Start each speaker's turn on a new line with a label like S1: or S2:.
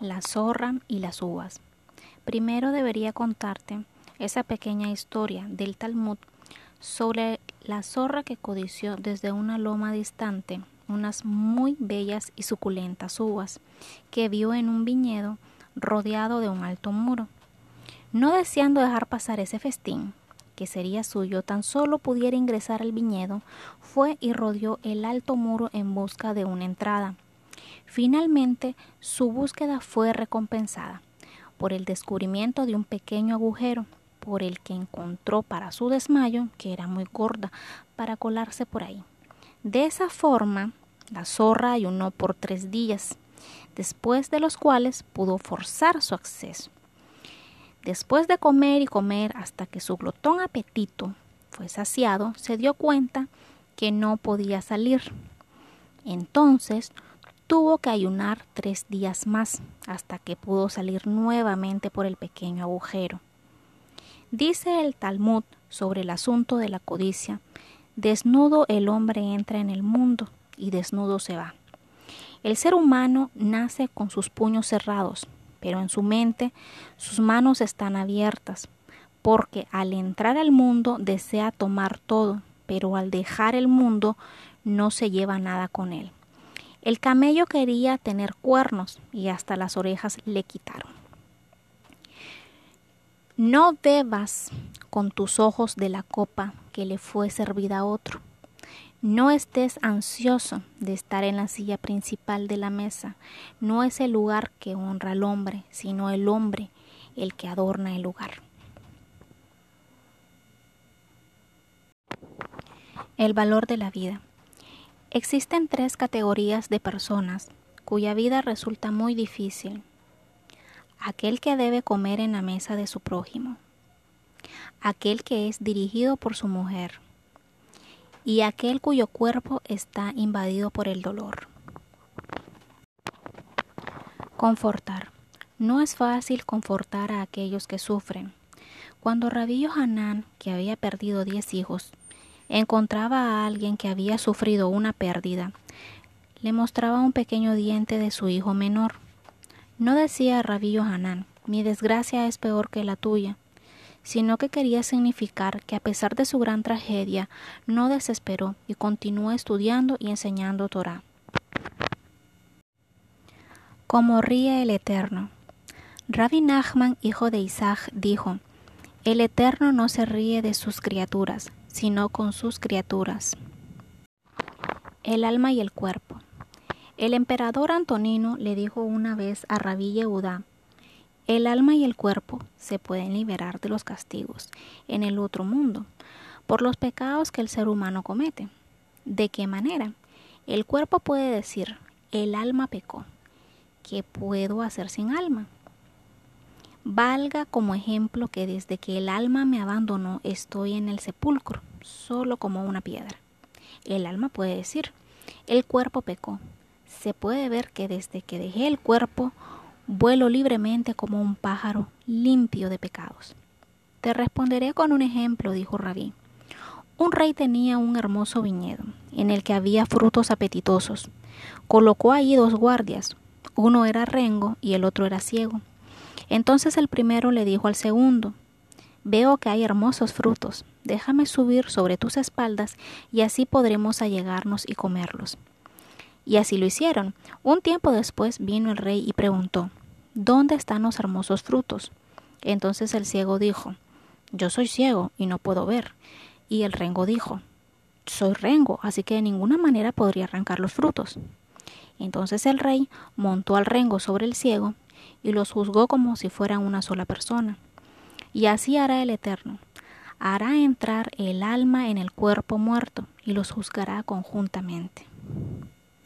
S1: la zorra y las uvas. Primero debería contarte esa pequeña historia del Talmud sobre la zorra que codició desde una loma distante unas muy bellas y suculentas uvas que vio en un viñedo rodeado de un alto muro. No deseando dejar pasar ese festín, que sería suyo tan solo pudiera ingresar al viñedo, fue y rodeó el alto muro en busca de una entrada. Finalmente, su búsqueda fue recompensada por el descubrimiento de un pequeño agujero, por el que encontró para su desmayo, que era muy gorda, para colarse por ahí. De esa forma, la zorra ayunó por tres días, después de los cuales pudo forzar su acceso. Después de comer y comer hasta que su glotón apetito fue saciado, se dio cuenta que no podía salir. Entonces tuvo que ayunar tres días más hasta que pudo salir nuevamente por el pequeño agujero. Dice el Talmud sobre el asunto de la codicia, desnudo el hombre entra en el mundo y desnudo se va. El ser humano nace con sus puños cerrados, pero en su mente sus manos están abiertas, porque al entrar al mundo desea tomar todo, pero al dejar el mundo no se lleva nada con él. El camello quería tener cuernos y hasta las orejas le quitaron. No bebas con tus ojos de la copa que le fue servida a otro. No estés ansioso de estar en la silla principal de la mesa. No es el lugar que honra al hombre, sino el hombre el que adorna el lugar. El valor de la vida. Existen tres categorías de personas cuya vida resulta muy difícil. Aquel que debe comer en la mesa de su prójimo, aquel que es dirigido por su mujer y aquel cuyo cuerpo está invadido por el dolor. Confortar. No es fácil confortar a aquellos que sufren. Cuando Rabillo Hanán, que había perdido diez hijos, encontraba a alguien que había sufrido una pérdida, le mostraba un pequeño diente de su hijo menor. No decía Rabillo Hanán, mi desgracia es peor que la tuya, sino que quería significar que a pesar de su gran tragedia, no desesperó y continuó estudiando y enseñando Torah. Como ríe el Eterno. Rabbi Nachman, hijo de Isaac, dijo, El Eterno no se ríe de sus criaturas, sino con sus criaturas. El alma y el cuerpo. El emperador Antonino le dijo una vez a Rabí Yehudá, el alma y el cuerpo se pueden liberar de los castigos en el otro mundo por los pecados que el ser humano comete. ¿De qué manera? El cuerpo puede decir, el alma pecó. ¿Qué puedo hacer sin alma? Valga como ejemplo que desde que el alma me abandonó estoy en el sepulcro, solo como una piedra. El alma puede decir, el cuerpo pecó. Se puede ver que desde que dejé el cuerpo, vuelo libremente como un pájaro limpio de pecados. Te responderé con un ejemplo, dijo Rabí. Un rey tenía un hermoso viñedo, en el que había frutos apetitosos. Colocó allí dos guardias, uno era rengo y el otro era ciego. Entonces el primero le dijo al segundo, Veo que hay hermosos frutos, déjame subir sobre tus espaldas y así podremos allegarnos y comerlos. Y así lo hicieron. Un tiempo después vino el rey y preguntó, ¿Dónde están los hermosos frutos? Entonces el ciego dijo, Yo soy ciego y no puedo ver. Y el rengo dijo, Soy rengo, así que de ninguna manera podría arrancar los frutos. Entonces el rey montó al rengo sobre el ciego y los juzgó como si fueran una sola persona. Y así hará el Eterno. Hará entrar el alma en el cuerpo muerto y los juzgará conjuntamente.